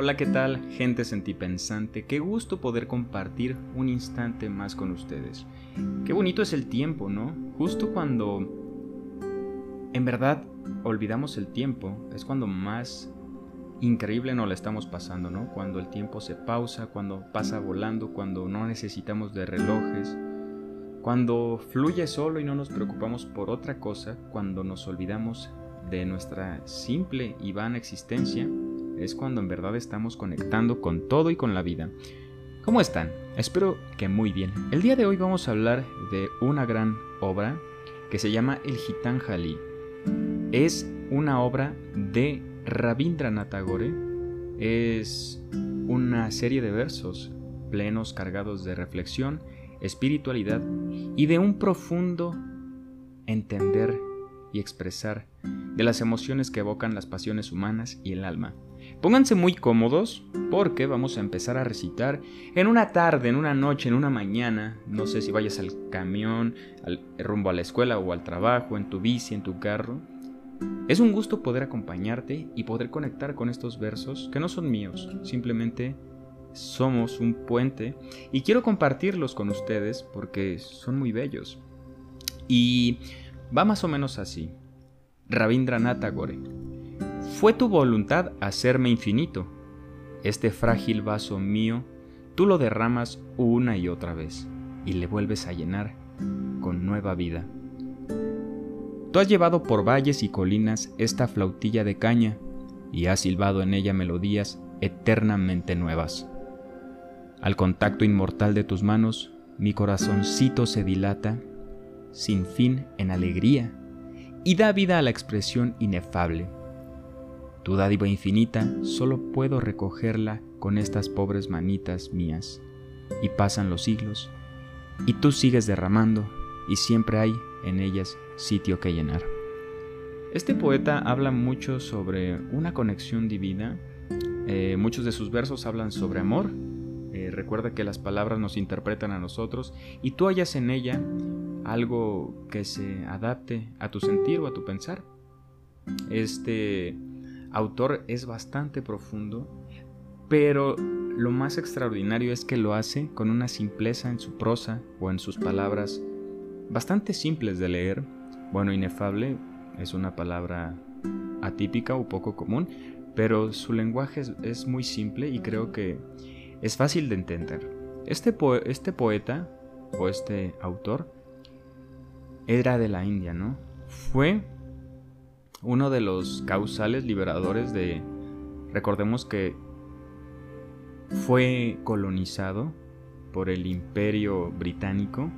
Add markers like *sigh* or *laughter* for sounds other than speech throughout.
Hola, ¿qué tal, gente sentipensante? Qué gusto poder compartir un instante más con ustedes. Qué bonito es el tiempo, ¿no? Justo cuando en verdad olvidamos el tiempo, es cuando más increíble nos la estamos pasando, ¿no? Cuando el tiempo se pausa, cuando pasa volando, cuando no necesitamos de relojes, cuando fluye solo y no nos preocupamos por otra cosa, cuando nos olvidamos de nuestra simple y vana existencia, es cuando en verdad estamos conectando con todo y con la vida. ¿Cómo están? Espero que muy bien. El día de hoy vamos a hablar de una gran obra que se llama El Gitanjali. Es una obra de Rabindranath Tagore. Es una serie de versos plenos cargados de reflexión, espiritualidad y de un profundo entender y expresar de las emociones que evocan las pasiones humanas y el alma. Pónganse muy cómodos porque vamos a empezar a recitar en una tarde, en una noche, en una mañana. No sé si vayas al camión, al, rumbo a la escuela o al trabajo, en tu bici, en tu carro. Es un gusto poder acompañarte y poder conectar con estos versos que no son míos, simplemente somos un puente y quiero compartirlos con ustedes porque son muy bellos. Y va más o menos así. Rabindranath Tagore. Fue tu voluntad hacerme infinito. Este frágil vaso mío, tú lo derramas una y otra vez y le vuelves a llenar con nueva vida. Tú has llevado por valles y colinas esta flautilla de caña y has silbado en ella melodías eternamente nuevas. Al contacto inmortal de tus manos, mi corazoncito se dilata sin fin en alegría y da vida a la expresión inefable tu dádiva infinita solo puedo recogerla con estas pobres manitas mías. Y pasan los siglos, y tú sigues derramando, y siempre hay en ellas sitio que llenar. Este poeta habla mucho sobre una conexión divina. Eh, muchos de sus versos hablan sobre amor. Eh, recuerda que las palabras nos interpretan a nosotros y tú hallas en ella algo que se adapte a tu sentir o a tu pensar. Este autor es bastante profundo, pero lo más extraordinario es que lo hace con una simpleza en su prosa o en sus palabras bastante simples de leer. Bueno, inefable es una palabra atípica o poco común, pero su lenguaje es, muy simple y creo que es fácil de entender. Este, este poeta o este autor era de la India, ¿no? Fue uno de los causales liberadores de... Recordemos que fue colonizado por el imperio británico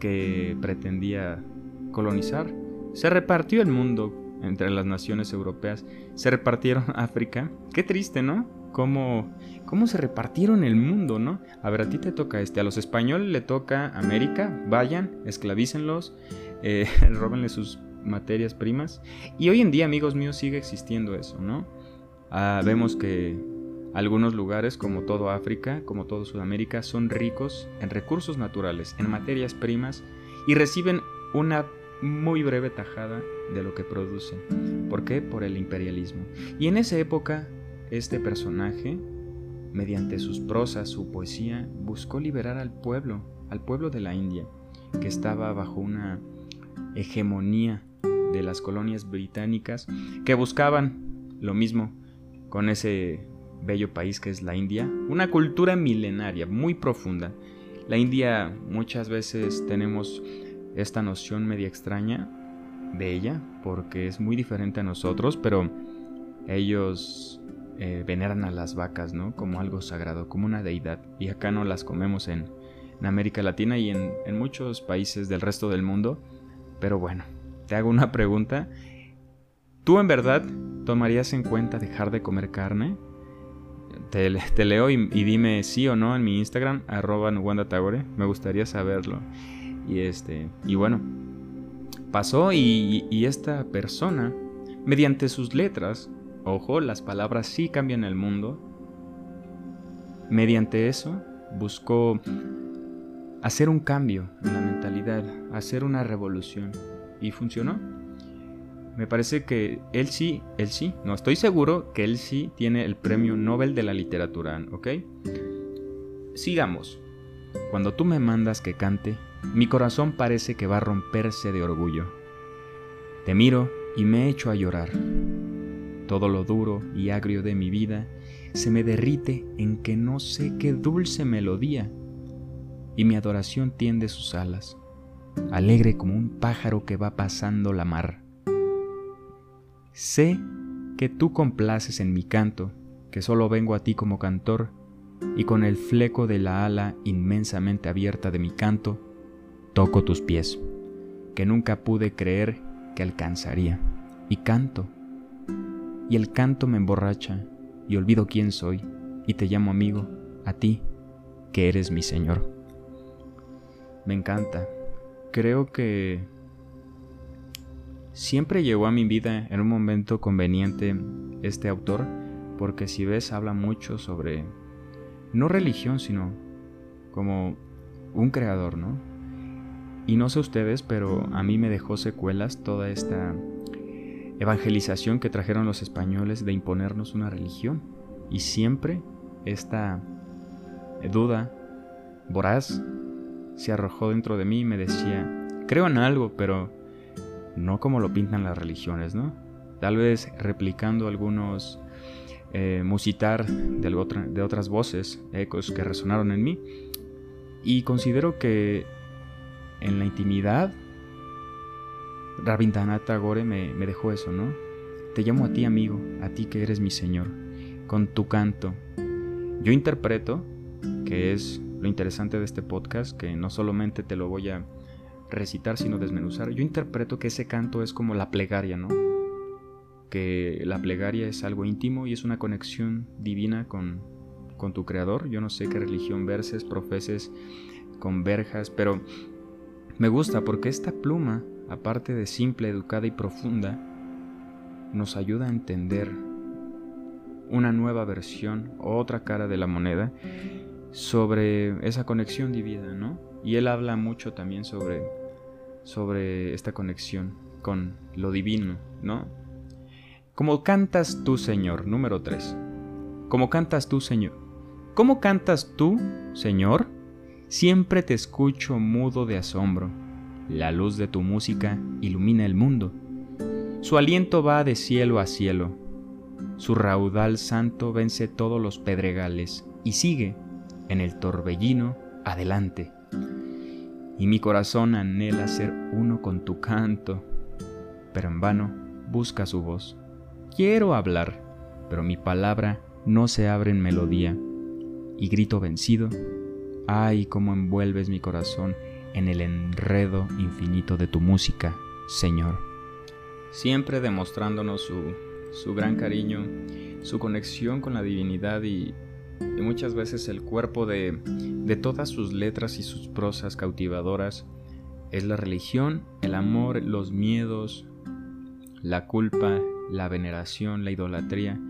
que pretendía colonizar. Se repartió el mundo entre las naciones europeas, se repartieron *laughs* África. Qué triste, ¿no? Cómo, cómo se repartieron el mundo, ¿no? A ver, a ti te toca este, a los españoles le toca América, vayan, esclavícenlos, eh, *laughs* róbenle sus materias primas. Y hoy en día, amigos míos, sigue existiendo eso, ¿no? Ah, vemos que algunos lugares, como todo África, como todo Sudamérica, son ricos en recursos naturales, en materias primas, y reciben una muy breve tajada de lo que producen. ¿Por qué? Por el imperialismo. Y en esa época, este personaje, mediante sus prosas, su poesía, buscó liberar al pueblo, al pueblo de la India, que estaba bajo una hegemonía de las colonias británicas que buscaban lo mismo con ese bello país que es la India, una cultura milenaria muy profunda. La India muchas veces tenemos esta noción media extraña de ella porque es muy diferente a nosotros, pero ellos eh, veneran a las vacas, ¿no? Como algo sagrado, como una deidad. Y acá no las comemos en, América Latina y en, en muchos países del resto del mundo. Pero bueno, te hago una pregunta. ¿Tú en verdad tomarías en cuenta dejar de comer carne? Te, leo y, dime sí o no en mi Instagram, arroba Tagore. Me gustaría saberlo. Y este. Y bueno. Pasó y, y esta persona, mediante sus letras, ojo, las palabras sí cambian el mundo. Mediante eso, buscó hacer un cambio en la mentalidad, hacer una revolución y funcionó. me parece que él sí, él sí, no estoy seguro que él sí tiene el premio Nobel de la literatura, ¿ok? Sigamos. Cuando tú me mandas que cante, mi corazón parece que va a romperse de orgullo. Te miro y me echo a llorar. Todo lo duro y agrio de mi vida se me derrite en que no sé qué dulce melodía, y mi adoración tiende sus alas, alegre como un pájaro que va pasando la mar. Sé que tú complaces en mi canto, que solo vengo a ti como cantor, y con el fleco de la ala inmensamente abierta de mi canto, toco tus pies, que nunca pude creer que alcanzaría, y canto. Y el canto me emborracha, y olvido quién soy, y te llamo amigo, a ti, que eres mi Señor. Me encanta. Creo que siempre llegó a mi vida en un momento conveniente este autor, porque si ves habla mucho sobre, no religión, sino como un creador, ¿no? Y no sé ustedes, pero a mí me dejó secuelas toda esta evangelización que trajeron los españoles de imponernos una religión. Y siempre esta duda voraz se arrojó dentro de mí y me decía, creo en algo, pero no como lo pintan las religiones, ¿no? Tal vez replicando algunos eh, musitar de, de otras voces, ecos que resonaron en mí. Y considero que en la intimidad Rabindranath Tagore me, me dejó eso, ¿no? Te llamo a ti amigo, a ti que eres mi Señor, con tu canto. Yo interpreto, que es lo interesante de este podcast, que no solamente te lo voy a recitar, sino desmenuzar, yo interpreto que ese canto es como la plegaria, ¿no? Que la plegaria es algo íntimo y es una conexión divina con, con tu creador. Yo no sé qué religión verses, profeses, converjas, pero me gusta porque esta pluma aparte de simple, educada y profunda, nos ayuda a entender una nueva versión, otra cara de la moneda sobre esa conexión divina, ¿no? Y él habla mucho también sobre, sobre esta conexión con lo divino, ¿no? Como cantas tú, Señor, número 3. Como cantas tú, Señor. ¿Cómo cantas tú, Señor? Siempre te escucho mudo de asombro la luz de tu música ilumina el mundo. Su aliento va de cielo a cielo. Su raudal santo vence todos los pedregales y sigue en el torbellino adelante. Y mi corazón anhela ser uno con tu canto, pero en vano busca su voz. Quiero hablar, pero mi palabra no se abre en melodía. Y grito vencido, ay, cómo envuelves mi corazón en el enredo infinito de tu música, Señor. Siempre demostrándonos su, gran cariño, su conexión con la divinidad y, muchas veces el cuerpo de, de todas sus letras y sus prosas cautivadoras es la religión, el amor, los miedos, la culpa, la veneración, la idolatría.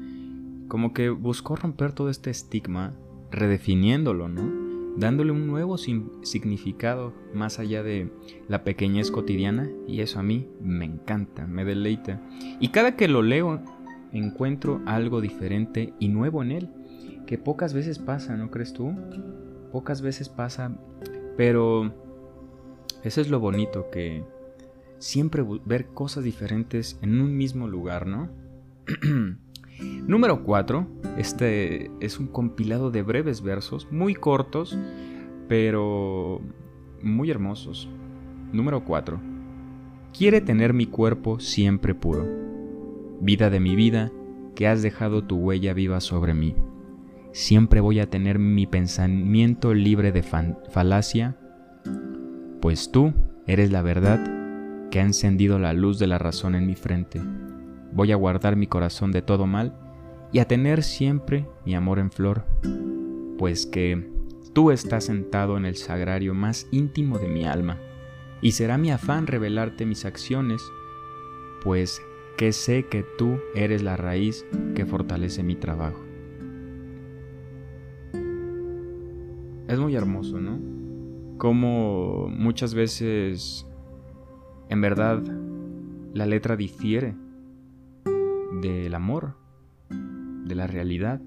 Como que buscó romper todo este estigma, redefiniéndolo, ¿no? dándole un nuevo significado más allá de la pequeñez cotidiana y eso a mí me encanta, me deleita. Y cada que lo leo encuentro algo diferente y nuevo en él, que pocas veces pasa, ¿no crees tú? Pocas veces pasa, pero eso es lo bonito, que siempre ver cosas diferentes en un mismo lugar, ¿no? *clears throat* Número 4. Este es un compilado de breves versos, muy cortos, pero muy hermosos. Número 4. Quiere tener mi cuerpo siempre puro. Vida de mi vida, que has dejado tu huella viva sobre mí. Siempre voy a tener mi pensamiento libre de falacia, pues tú eres la verdad que ha encendido la luz de la razón en mi frente voy a guardar mi corazón de todo mal y a tener siempre mi amor en flor, pues que tú estás sentado en el sagrario más íntimo de mi alma, y será mi afán revelarte mis acciones, pues que sé que tú eres la raíz que fortalece mi trabajo. Es muy hermoso, ¿no? Como muchas veces, en verdad, la letra difiere del amor, de la realidad,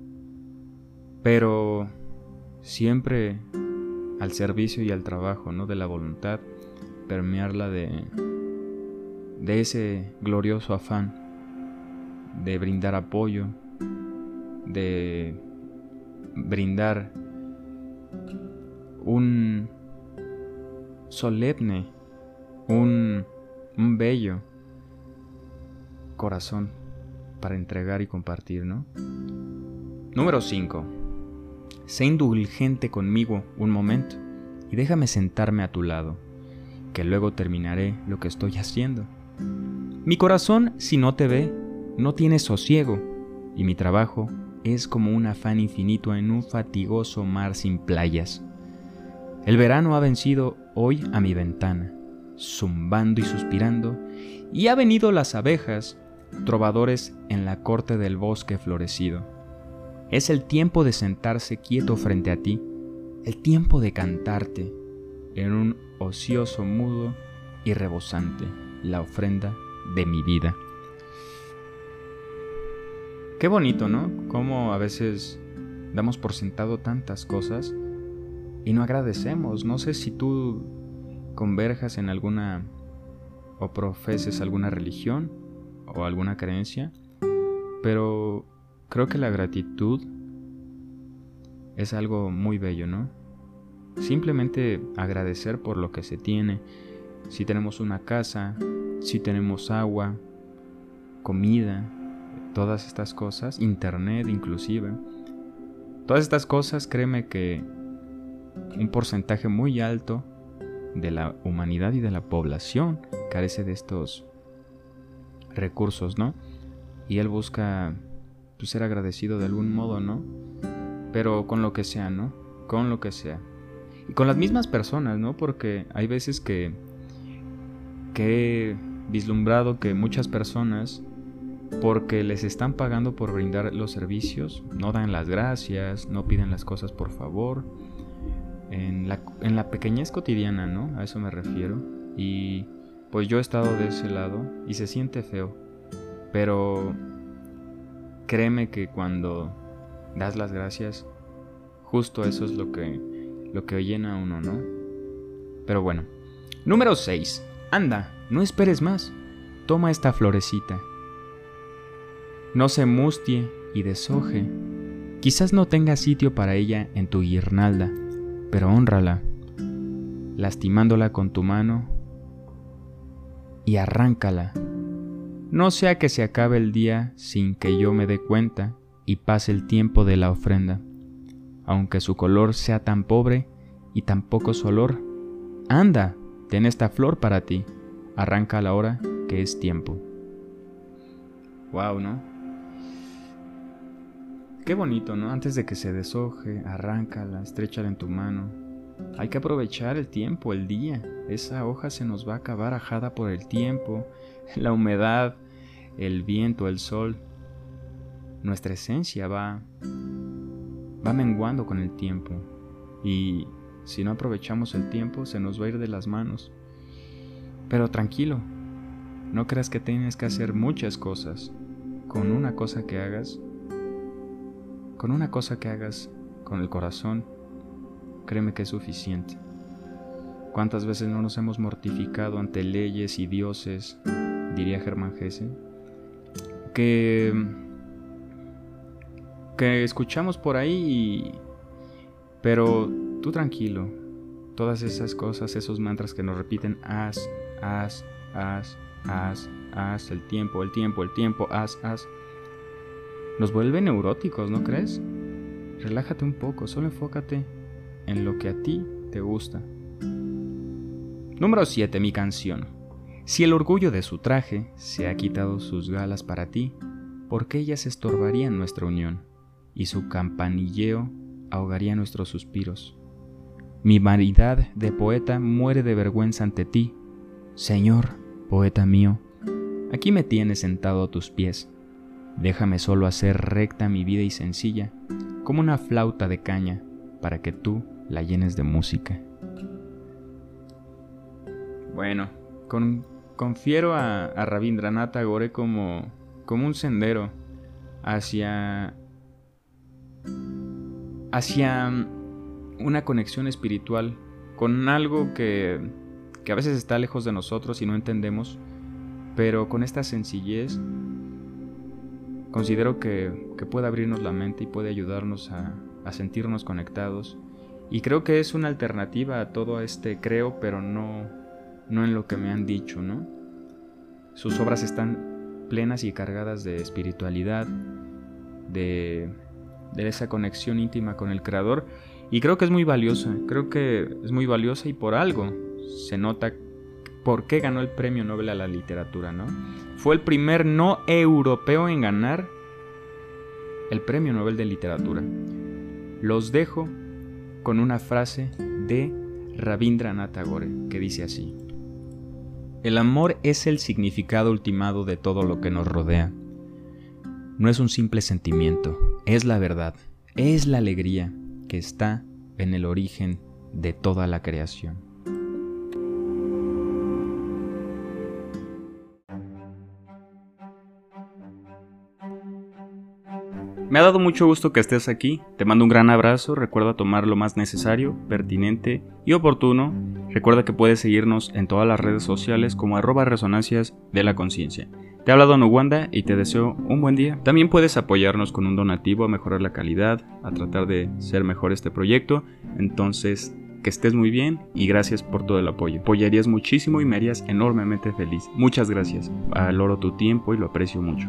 pero siempre al servicio y al trabajo, ¿no? De la voluntad, permearla de, de ese glorioso afán de brindar apoyo, de brindar un solemne, un, un bello corazón para entregar y compartir, ¿no? Número 5. Sé indulgente conmigo un momento y déjame sentarme a tu lado, que luego terminaré lo que estoy haciendo. Mi corazón, si no te ve, no tiene sosiego, y mi trabajo es como un afán infinito en un fatigoso mar sin playas. El verano ha vencido hoy a mi ventana, zumbando y suspirando, y ha venido las abejas, trovadores en la corte del bosque florecido. Es el tiempo de sentarse quieto frente a ti, el tiempo de cantarte en un ocioso mudo y rebosante, la ofrenda de mi vida. Qué bonito, ¿no? Cómo a veces damos por sentado tantas cosas y no agradecemos. No sé si tú converjas en alguna o profeses alguna religión o alguna creencia, pero creo que la gratitud es algo muy bello, ¿no? Simplemente agradecer por lo que se tiene. Si tenemos una casa, si tenemos agua, comida, todas estas cosas, internet inclusive, todas estas cosas, créeme que un porcentaje muy alto de la humanidad y de la población carece de estos recursos, ¿no? Y él busca pues, ser agradecido de algún modo, ¿no? Pero con lo que sea, ¿no? Con lo que sea. Y con las mismas personas, ¿no? Porque hay veces que, que he vislumbrado que muchas personas porque les están pagando por brindar los servicios, no dan las gracias, no piden las cosas por favor. En la, en la pequeñez cotidiana, ¿no? A eso me refiero. Y pues yo he estado de ese lado y se siente feo. Pero créeme que cuando das las gracias, justo eso es lo que, lo que llena a uno, ¿no? Pero bueno. Número 6. Anda, no esperes más. Toma esta florecita no se mustie y deshoje. Quizás no tenga sitio para ella en tu guirnalda, pero honrala, lastimándola con tu mano y arráncala. No sea que se acabe el día sin que yo me dé cuenta y pase el tiempo de la ofrenda, aunque su color sea tan pobre y tan poco su olor. Anda, ten esta flor para ti, arranca la hora que es tiempo. Wow, ¿no? Qué bonito, ¿no? Antes de que se deshoje, arráncala, estrechala en tu mano. Hay que aprovechar el tiempo, el día. Esa hoja se nos va a acabar ajada por el tiempo, *laughs* la humedad, el viento, el sol. Nuestra esencia va va menguando con el tiempo y si no aprovechamos el tiempo se nos va a ir de las manos. Pero tranquilo, no creas que tienes que hacer muchas cosas. Con una cosa que hagas, con una cosa que hagas con el corazón, créeme que es suficiente. ¿Cuántas veces no nos hemos mortificado ante leyes y dioses, diría Germán Gese, que, que escuchamos por ahí, pero tú tranquilo, todas esas cosas, esos mantras que nos repiten, haz, haz, haz, haz, haz, el tiempo, el tiempo, el tiempo, haz, haz, nos vuelve neuróticos, ¿no crees? Relájate un poco, solo enfócate en lo que a ti te gusta. Número 7. Mi canción. Si el orgullo de su traje se ha quitado sus galas para ti, ¿por qué ellas estorbarían nuestra unión? Y su campanilleo ahogaría nuestros suspiros. Mi vanidad de poeta muere de vergüenza ante ti. Señor, poeta mío, aquí me tienes sentado a tus pies Déjame solo hacer recta mi vida y sencilla, como una flauta de caña, para que tú la llenes de música. Bueno, con confiero a, a Rabindranath Tagore como, como un sendero hacia, hacia una conexión espiritual con algo que, que a veces está lejos de nosotros y no entendemos, pero con esta sencillez considero que, que puede abrirnos la mente y puede ayudarnos a, a sentirnos conectados. Y creo que es una alternativa a todo este creo, pero no, no en lo que me han dicho, ¿no? Sus obras están plenas y cargadas de espiritualidad, de, de esa conexión íntima con el Creador. Y creo que es muy valiosa, creo que es muy valiosa y por algo se nota por qué ganó el premio Nobel a la literatura, ¿no? Fue el primer no europeo en ganar el premio Nobel de literatura. Los dejo con una frase de Rabindranath Tagore que dice así: El amor es el significado ultimado de todo lo que nos rodea. No es un simple sentimiento, es la verdad, es la alegría que está en el origen de toda la creación. Me ha dado mucho gusto que estés aquí, te mando un gran abrazo, recuerda tomar lo más necesario, pertinente y oportuno, recuerda que puedes seguirnos en todas las redes sociales como arroba resonancias de la conciencia. Te ha hablado Nuwanda y te deseo un buen día. También puedes apoyarnos con un donativo a mejorar la calidad, a tratar de ser mejor este proyecto, entonces que estés muy bien y gracias por todo el apoyo. Apoyarías muchísimo y me harías enormemente feliz. Muchas gracias. Valoro tu tiempo y lo aprecio mucho.